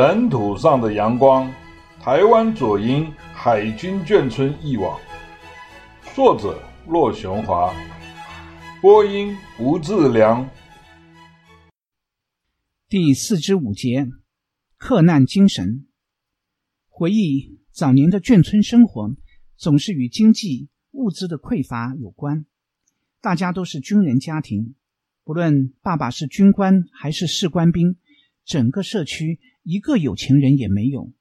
尘土上的阳光，台湾左营海军眷村忆往，作者骆雄华，播音吴志良。第四之五节，克难精神。回忆早年的眷村生活，总是与经济物资的匮乏有关。大家都是军人家庭，不论爸爸是军官还是士官兵，整个社区。一个有钱人也没有，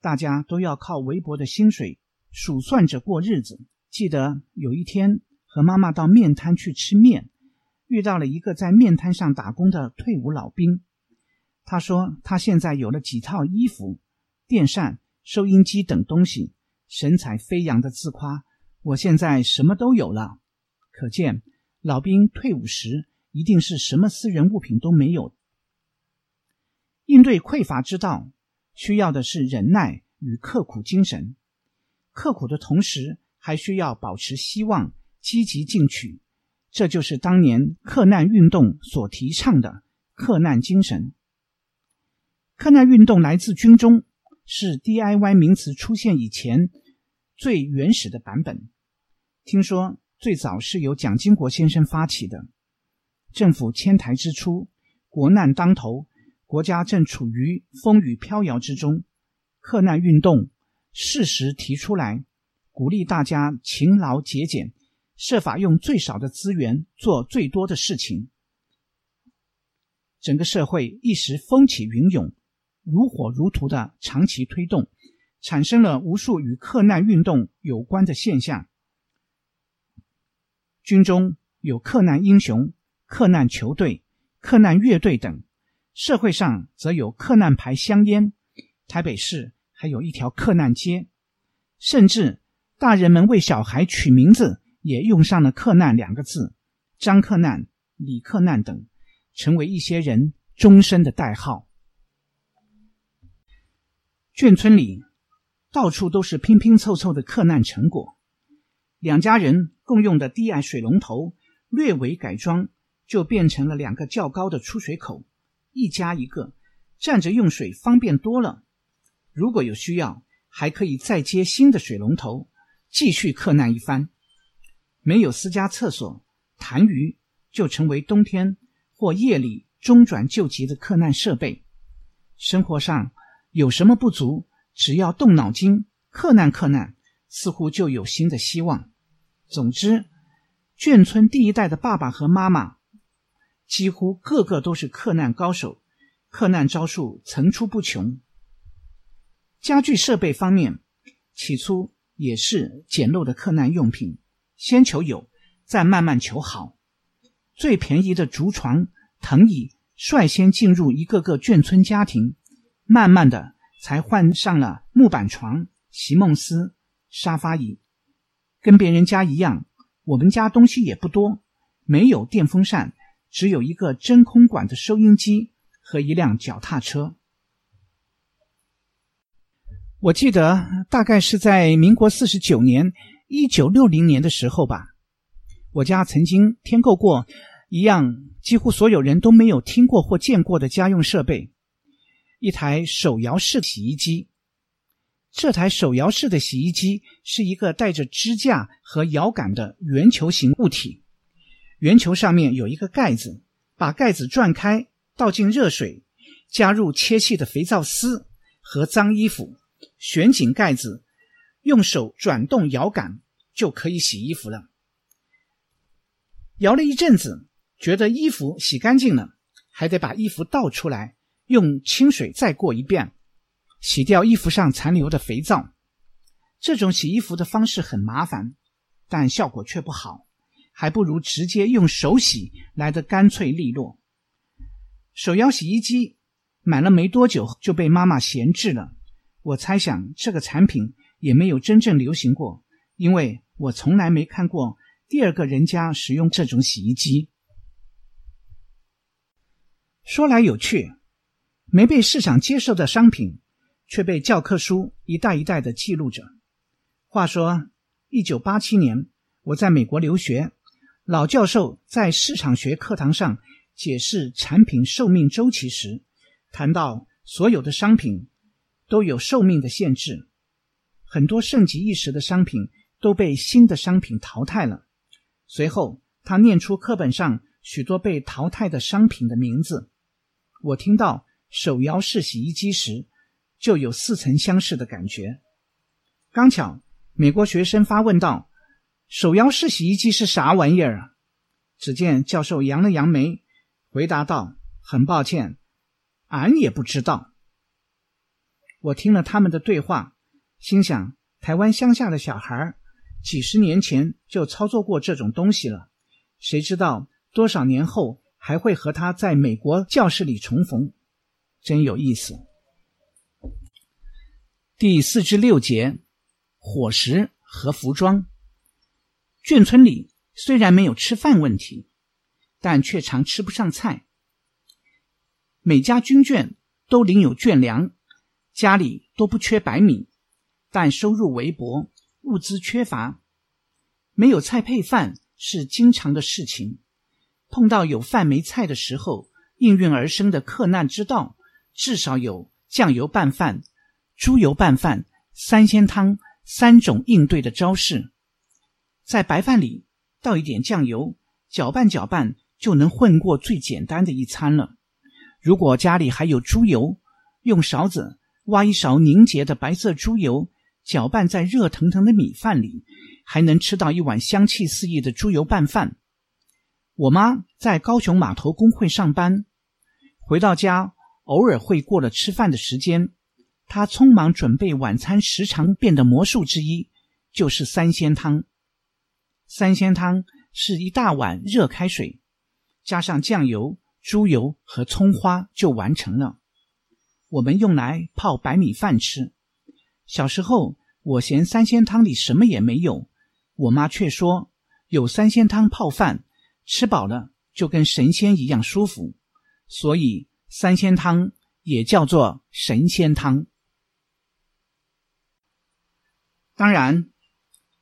大家都要靠微薄的薪水数算着过日子。记得有一天和妈妈到面摊去吃面，遇到了一个在面摊上打工的退伍老兵。他说他现在有了几套衣服、电扇、收音机等东西，神采飞扬的自夸：“我现在什么都有了。”可见老兵退伍时一定是什么私人物品都没有。应对匮乏之道，需要的是忍耐与刻苦精神。刻苦的同时，还需要保持希望，积极进取。这就是当年克难运动所提倡的克难精神。克难运动来自军中，是 DIY 名词出现以前最原始的版本。听说最早是由蒋经国先生发起的。政府迁台之初，国难当头。国家正处于风雨飘摇之中，克难运动适时提出来，鼓励大家勤劳节俭，设法用最少的资源做最多的事情。整个社会一时风起云涌，如火如荼的长期推动，产生了无数与克难运动有关的现象。军中有克难英雄、克难球队、克难乐队等。社会上则有客难牌香烟，台北市还有一条客难街，甚至大人们为小孩取名字也用上了“客难”两个字，张客难、李客难等，成为一些人终身的代号。眷村里到处都是拼拼凑凑的克难成果，两家人共用的低矮水龙头略微改装，就变成了两个较高的出水口。一家一个，站着用水方便多了。如果有需要，还可以再接新的水龙头，继续克难一番。没有私家厕所，痰盂就成为冬天或夜里中转救急的克难设备。生活上有什么不足，只要动脑筋，克难克难，似乎就有新的希望。总之，眷村第一代的爸爸和妈妈。几乎个个都是克难高手，克难招数层出不穷。家具设备方面，起初也是简陋的克难用品，先求有，再慢慢求好。最便宜的竹床、藤椅率先进入一个个眷村家庭，慢慢的才换上了木板床、席梦思、沙发椅。跟别人家一样，我们家东西也不多，没有电风扇。只有一个真空管的收音机和一辆脚踏车。我记得大概是在民国四十九年（一九六零年）的时候吧，我家曾经添购过一样几乎所有人都没有听过或见过的家用设备——一台手摇式洗衣机。这台手摇式的洗衣机是一个带着支架和摇杆的圆球形物体。圆球上面有一个盖子，把盖子转开，倒进热水，加入切细的肥皂丝和脏衣服，旋紧盖子，用手转动摇杆就可以洗衣服了。摇了一阵子，觉得衣服洗干净了，还得把衣服倒出来，用清水再过一遍，洗掉衣服上残留的肥皂。这种洗衣服的方式很麻烦，但效果却不好。还不如直接用手洗来得干脆利落。手摇洗衣机买了没多久就被妈妈闲置了。我猜想这个产品也没有真正流行过，因为我从来没看过第二个人家使用这种洗衣机。说来有趣，没被市场接受的商品，却被教科书一代一代的记录着。话说，一九八七年我在美国留学。老教授在市场学课堂上解释产品寿命周期时，谈到所有的商品都有寿命的限制，很多盛极一时的商品都被新的商品淘汰了。随后，他念出课本上许多被淘汰的商品的名字。我听到手摇式洗衣机时，就有似曾相识的感觉。刚巧，美国学生发问道：“手摇式洗衣机是啥玩意儿啊？”只见教授扬了扬眉，回答道：“很抱歉，俺也不知道。”我听了他们的对话，心想：台湾乡下的小孩几十年前就操作过这种东西了，谁知道多少年后还会和他在美国教室里重逢，真有意思。第四至六节，伙食和服装。眷村里。虽然没有吃饭问题，但却常吃不上菜。每家军眷都领有眷粮，家里都不缺白米，但收入微薄，物资缺乏，没有菜配饭是经常的事情。碰到有饭没菜的时候，应运而生的克难之道，至少有酱油拌饭、猪油拌饭、三鲜汤三种应对的招式，在白饭里。倒一点酱油，搅拌搅拌就能混过最简单的一餐了。如果家里还有猪油，用勺子挖一勺凝结的白色猪油，搅拌在热腾腾的米饭里，还能吃到一碗香气四溢的猪油拌饭。我妈在高雄码头工会上班，回到家偶尔会过了吃饭的时间，她匆忙准备晚餐时常变的魔术之一，就是三鲜汤。三鲜汤是一大碗热开水，加上酱油、猪油和葱花就完成了。我们用来泡白米饭吃。小时候，我嫌三鲜汤里什么也没有，我妈却说有三鲜汤泡饭，吃饱了就跟神仙一样舒服，所以三鲜汤也叫做神仙汤。当然。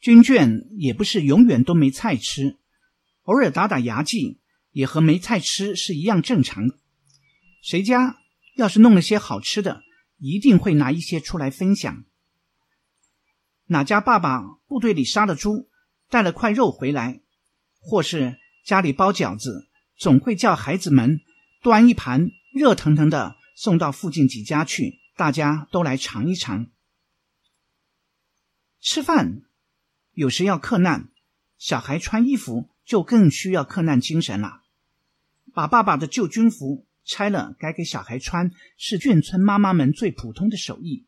军眷也不是永远都没菜吃，偶尔打打牙祭也和没菜吃是一样正常。谁家要是弄了些好吃的，一定会拿一些出来分享。哪家爸爸部队里杀了猪，带了块肉回来，或是家里包饺子，总会叫孩子们端一盘热腾腾的送到附近几家去，大家都来尝一尝。吃饭。有时要克难，小孩穿衣服就更需要克难精神了。把爸爸的旧军服拆了改给小孩穿，是眷村妈妈们最普通的手艺。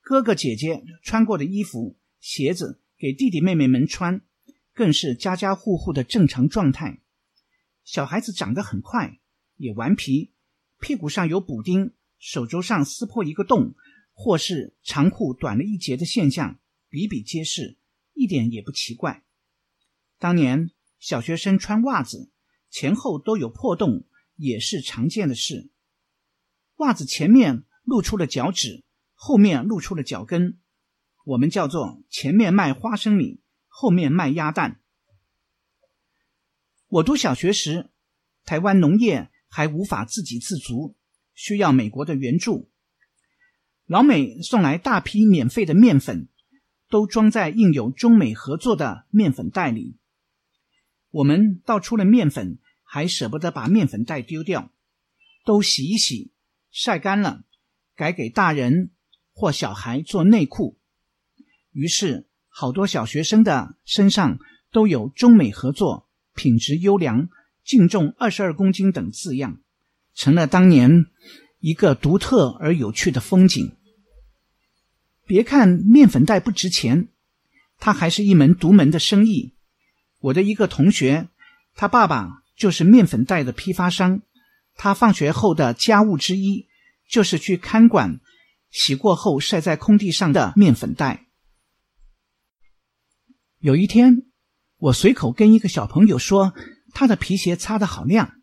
哥哥姐姐穿过的衣服、鞋子给弟弟妹妹们穿，更是家家户户的正常状态。小孩子长得很快，也顽皮，屁股上有补丁，手肘上撕破一个洞，或是长裤短了一截的现象，比比皆是。一点也不奇怪。当年小学生穿袜子前后都有破洞，也是常见的事。袜子前面露出了脚趾，后面露出了脚跟，我们叫做前面卖花生米，后面卖鸭蛋。我读小学时，台湾农业还无法自给自足，需要美国的援助。老美送来大批免费的面粉。都装在印有中美合作的面粉袋里。我们倒出了面粉，还舍不得把面粉袋丢掉，都洗一洗，晒干了，改给大人或小孩做内裤。于是，好多小学生的身上都有“中美合作，品质优良，净重二十二公斤”等字样，成了当年一个独特而有趣的风景。别看面粉袋不值钱，它还是一门独门的生意。我的一个同学，他爸爸就是面粉袋的批发商。他放学后的家务之一，就是去看管洗过后晒在空地上的面粉袋。有一天，我随口跟一个小朋友说，他的皮鞋擦得好亮。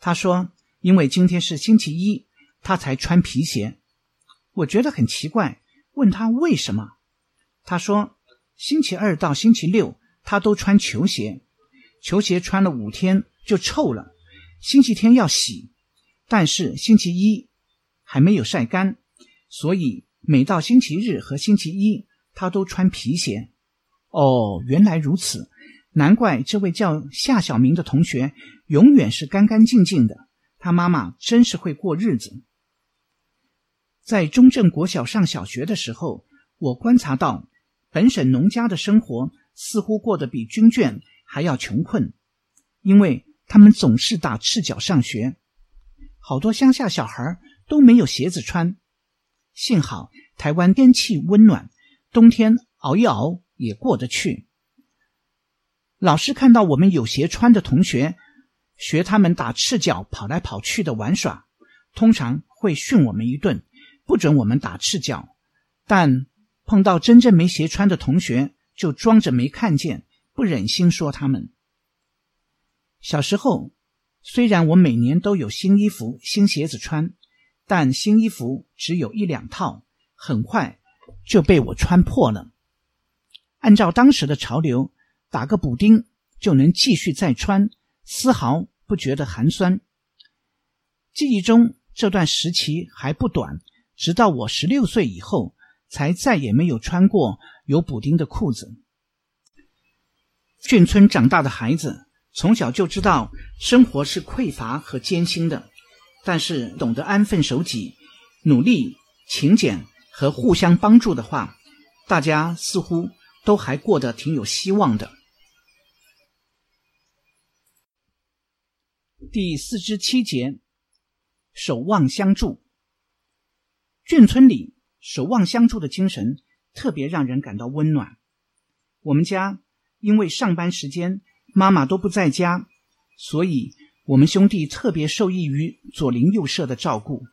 他说，因为今天是星期一，他才穿皮鞋。我觉得很奇怪。问他为什么？他说：“星期二到星期六他都穿球鞋，球鞋穿了五天就臭了，星期天要洗，但是星期一还没有晒干，所以每到星期日和星期一，他都穿皮鞋。哦，原来如此，难怪这位叫夏小明的同学永远是干干净净的。他妈妈真是会过日子。在中正国小上小学的时候，我观察到本省农家的生活似乎过得比军眷还要穷困，因为他们总是打赤脚上学，好多乡下小孩都没有鞋子穿。幸好台湾天气温暖，冬天熬一熬也过得去。老师看到我们有鞋穿的同学，学他们打赤脚跑来跑去的玩耍，通常会训我们一顿，不准我们打赤脚。但碰到真正没鞋穿的同学，就装着没看见，不忍心说他们。小时候，虽然我每年都有新衣服、新鞋子穿，但新衣服只有一两套，很快就被我穿破了。按照当时的潮流，打个补丁就能继续再穿。丝毫不觉得寒酸。记忆中这段时期还不短，直到我十六岁以后，才再也没有穿过有补丁的裤子。眷村长大的孩子，从小就知道生活是匮乏和艰辛的，但是懂得安分守己、努力、勤俭和互相帮助的话，大家似乎都还过得挺有希望的。第四十七节，守望相助。眷村里守望相助的精神特别让人感到温暖。我们家因为上班时间妈妈都不在家，所以我们兄弟特别受益于左邻右舍的照顾。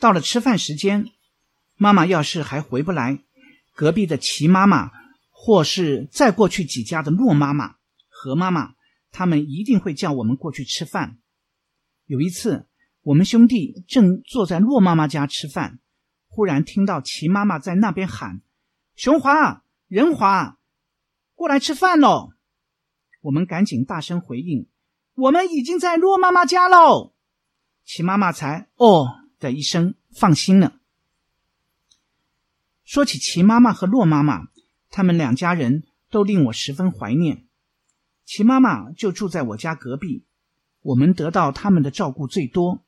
到了吃饭时间，妈妈要是还回不来，隔壁的齐妈妈，或是再过去几家的骆妈妈、何妈妈。他们一定会叫我们过去吃饭。有一次，我们兄弟正坐在骆妈妈家吃饭，忽然听到齐妈妈在那边喊：“雄华、仁华，过来吃饭喽！”我们赶紧大声回应：“我们已经在骆妈妈家喽！”齐妈妈才“哦”的一声放心了。说起齐妈妈和骆妈妈，他们两家人都令我十分怀念。齐妈妈就住在我家隔壁，我们得到他们的照顾最多。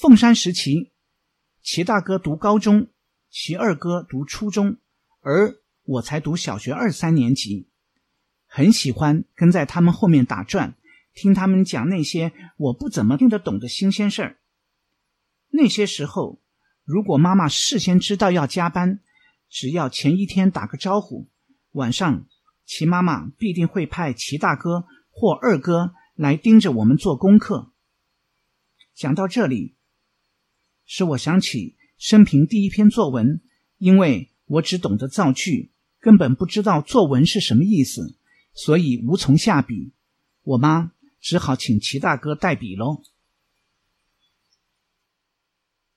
凤山时期，齐大哥读高中，齐二哥读初中，而我才读小学二三年级。很喜欢跟在他们后面打转，听他们讲那些我不怎么听得懂的新鲜事儿。那些时候，如果妈妈事先知道要加班，只要前一天打个招呼，晚上。齐妈妈必定会派齐大哥或二哥来盯着我们做功课。讲到这里，使我想起生平第一篇作文，因为我只懂得造句，根本不知道作文是什么意思，所以无从下笔。我妈只好请齐大哥代笔喽。